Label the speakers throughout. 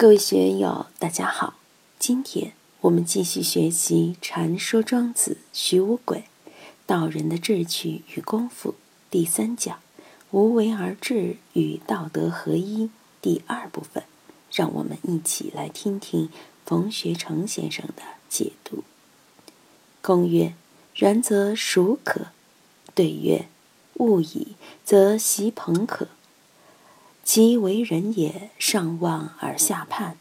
Speaker 1: 各位学友，大家好。今天我们继续学习《禅说庄子·徐无鬼》，道人的志趣与功夫第三讲“无为而治与道德合一”第二部分。让我们一起来听听冯学成先生的解读。公曰：“然则孰可？”对曰：“物矣，则习朋可。其为人也，上望而下盼，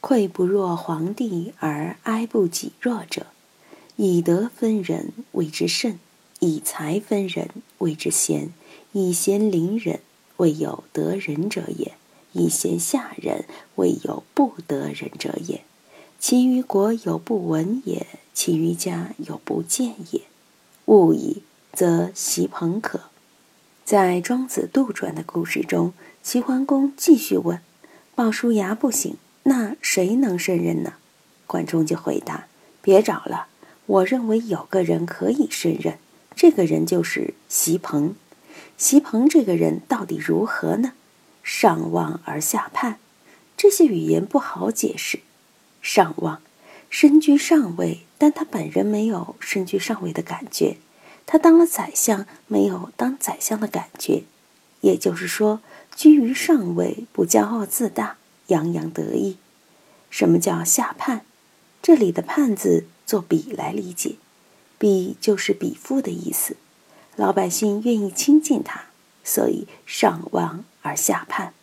Speaker 1: 愧不若皇帝而哀不己弱者。以德分人，谓之圣；以才分人，谓之贤；以贤凌人，谓有得人者也；以贤下人，谓有不得人者也。其余国有不闻也，其余家有不见也。物矣。”则习朋可，在庄子杜撰的故事中，齐桓公继续问：“鲍叔牙不行，那谁能胜任呢？”管仲就回答：“别找了，我认为有个人可以胜任，这个人就是席鹏。席鹏这个人到底如何呢？上望而下盼，这些语言不好解释。上望，身居上位，但他本人没有身居上位的感觉。”他当了宰相，没有当宰相的感觉，也就是说，居于上位，不骄傲自大，洋洋得意。什么叫下叛？这里的“叛”字做比来理解，比就是比附的意思。老百姓愿意亲近他，所以上望而下叛。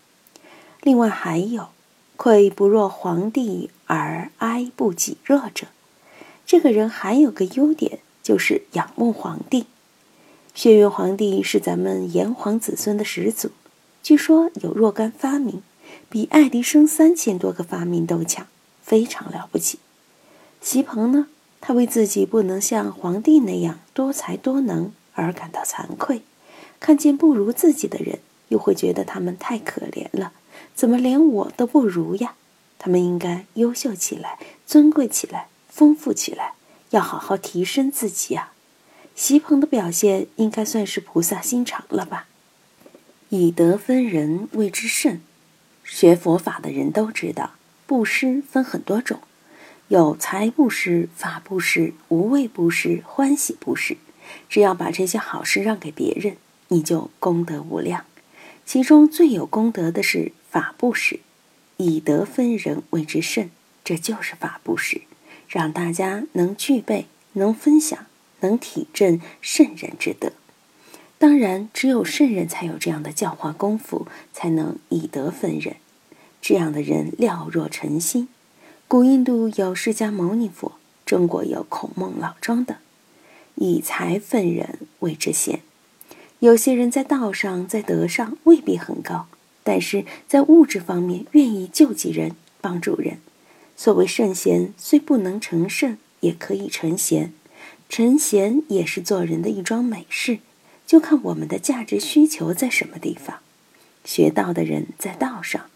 Speaker 1: 另外还有“愧不若皇帝而哀不己弱者”，这个人还有个优点。就是仰慕皇帝，轩辕皇帝是咱们炎黄子孙的始祖，据说有若干发明，比爱迪生三千多个发明都强，非常了不起。席鹏呢，他为自己不能像皇帝那样多才多能而感到惭愧，看见不如自己的人，又会觉得他们太可怜了，怎么连我都不如呀？他们应该优秀起来，尊贵起来，丰富起来。要好好提升自己啊！席鹏的表现应该算是菩萨心肠了吧？以德分人，谓之圣。学佛法的人都知道，布施分很多种，有财布施、法布施、无畏布施、欢喜布施。只要把这些好事让给别人，你就功德无量。其中最有功德的是法布施。以德分人，谓之圣，这就是法布施。让大家能具备、能分享、能体证圣人之德。当然，只有圣人才有这样的教化功夫，才能以德分人。这样的人了若晨星。古印度有释迦牟尼佛，中国有孔孟老庄等。以才分人，谓之贤。有些人在道上、在德上未必很高，但是在物质方面愿意救济人、帮助人。所谓圣贤，虽不能成圣，也可以成贤。成贤也是做人的一桩美事，就看我们的价值需求在什么地方。学道的人在道上，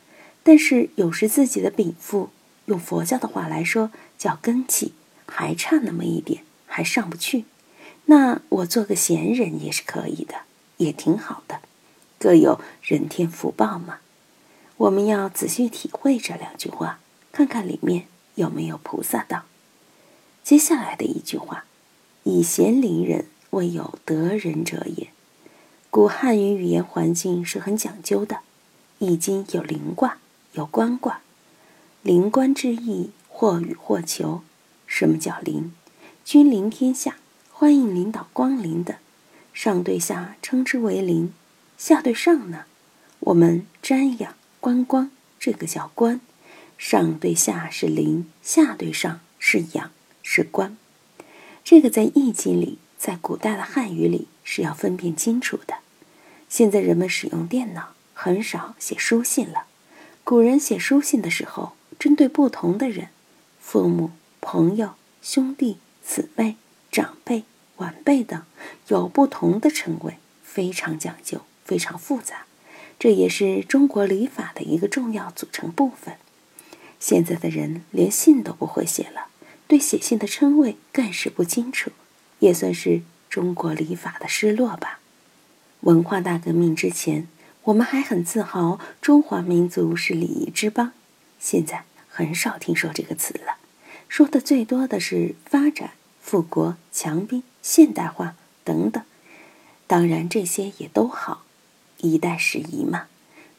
Speaker 1: 但是有时自己的禀赋，用佛教的话来说叫根气，还差那么一点，还上不去。那我做个闲人也是可以的，也挺好的。各有人天福报嘛。我们要仔细体会这两句话。看看里面有没有菩萨道。接下来的一句话：“以贤凌人，未有德人者也。”古汉语语言环境是很讲究的，《易经》有临卦，有观卦。临观之意，或与或求。什么叫临？君临天下，欢迎领导光临的。上对下称之为临，下对上呢？我们瞻仰观光，这个叫观。上对下是临，下对上是仰，是观。这个在《易经》里，在古代的汉语里是要分辨清楚的。现在人们使用电脑，很少写书信了。古人写书信的时候，针对不同的人，父母、朋友、兄弟、姊妹、长辈、晚辈等，有不同的称谓，非常讲究，非常复杂。这也是中国礼法的一个重要组成部分。现在的人连信都不会写了，对写信的称谓更是不清楚，也算是中国礼法的失落吧。文化大革命之前，我们还很自豪中华民族是礼仪之邦，现在很少听说这个词了，说的最多的是发展、富国、强兵、现代化等等。当然，这些也都好，一代时宜嘛，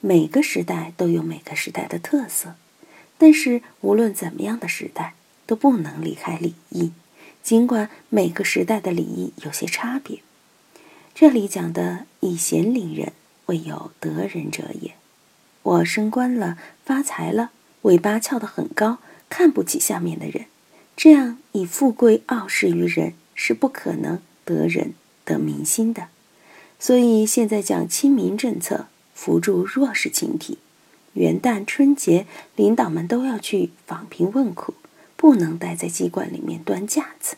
Speaker 1: 每个时代都有每个时代的特色。但是，无论怎么样的时代，都不能离开礼仪，尽管每个时代的礼仪有些差别。这里讲的以贤领人，未有得人者也。我升官了，发财了，尾巴翘得很高，看不起下面的人，这样以富贵傲视于人，是不可能得人得民心的。所以现在讲亲民政策，扶助弱势群体。元旦、春节，领导们都要去访贫问苦，不能待在机关里面端架子。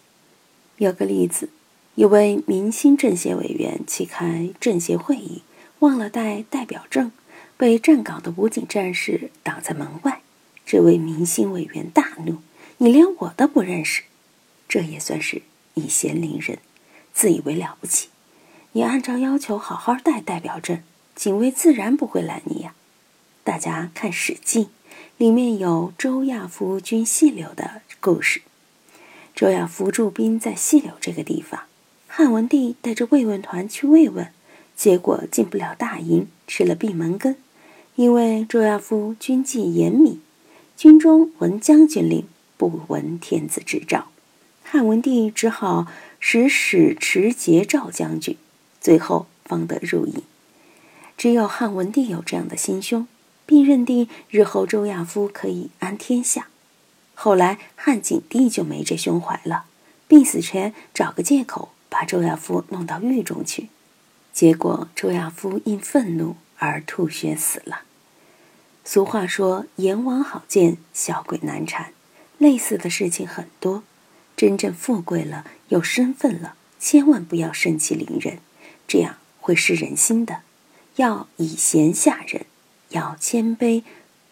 Speaker 1: 有个例子，一位明星政协委员去开政协会议，忘了带代表证，被站岗的武警战士挡在门外。这位明星委员大怒：“你连我都不认识！”这也算是以贤凌人，自以为了不起。你按照要求好好带代表证，警卫自然不会拦你呀。大家看《史记》，里面有周亚夫军细柳的故事。周亚夫驻兵在细柳这个地方，汉文帝带着慰问团去慰问，结果进不了大营，吃了闭门羹。因为周亚夫军纪严明，军中闻将军令，不闻天子之诏，汉文帝只好使使持节赵将军，最后方得入营。只有汉文帝有这样的心胸。并认定日后周亚夫可以安天下。后来汉景帝就没这胸怀了，病死前找个借口把周亚夫弄到狱中去，结果周亚夫因愤怒而吐血死了。俗话说“阎王好见，小鬼难缠”，类似的事情很多。真正富贵了，有身份了，千万不要盛气凌人，这样会失人心的。要以贤下人。要谦卑、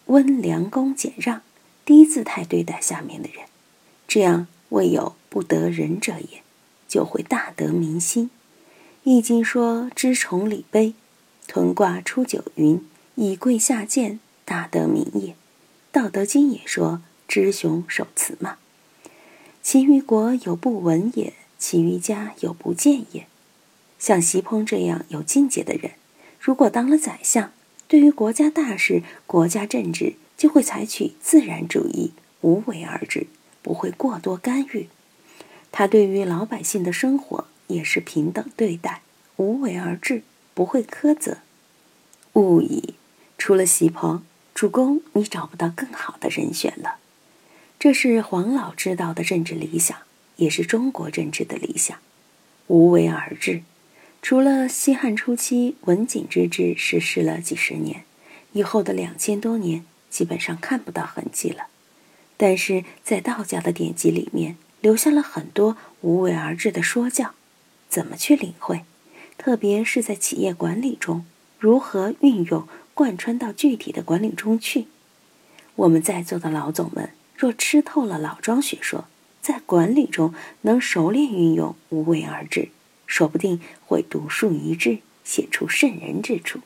Speaker 1: 温良恭俭让、低姿态对待下面的人，这样未有不得人者也，就会大得民心。易经说：“知崇礼卑。”屯卦初九云：“以贵下贱，大得民也。”道德经也说：“知雄守雌嘛。”其余国有不闻也，其余家有不见也。像席鹏这样有境界的人，如果当了宰相，对于国家大事、国家政治，就会采取自然主义，无为而治，不会过多干预。他对于老百姓的生活也是平等对待，无为而治，不会苛责。勿以除了席鹏，主公，你找不到更好的人选了。这是黄老知道的政治理想，也是中国政治的理想，无为而治。除了西汉初期文景之治实施了几十年，以后的两千多年基本上看不到痕迹了。但是在道家的典籍里面留下了很多无为而治的说教，怎么去领会？特别是在企业管理中，如何运用贯穿到具体的管理中去？我们在座的老总们若吃透了老庄学说，在管理中能熟练运用无为而治。说不定会独树一帜，写出圣人之处。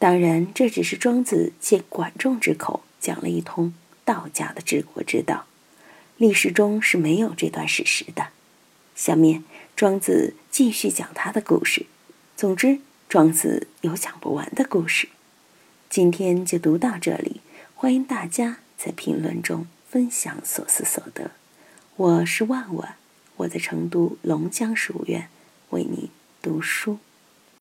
Speaker 1: 当然，这只是庄子借管仲之口讲了一通道家的治国之道，历史中是没有这段史实的。下面，庄子继续讲他的故事。总之，庄子有讲不完的故事。今天就读到这里，欢迎大家在评论中分享所思所得。我是万万，我在成都龙江书院。为你读书。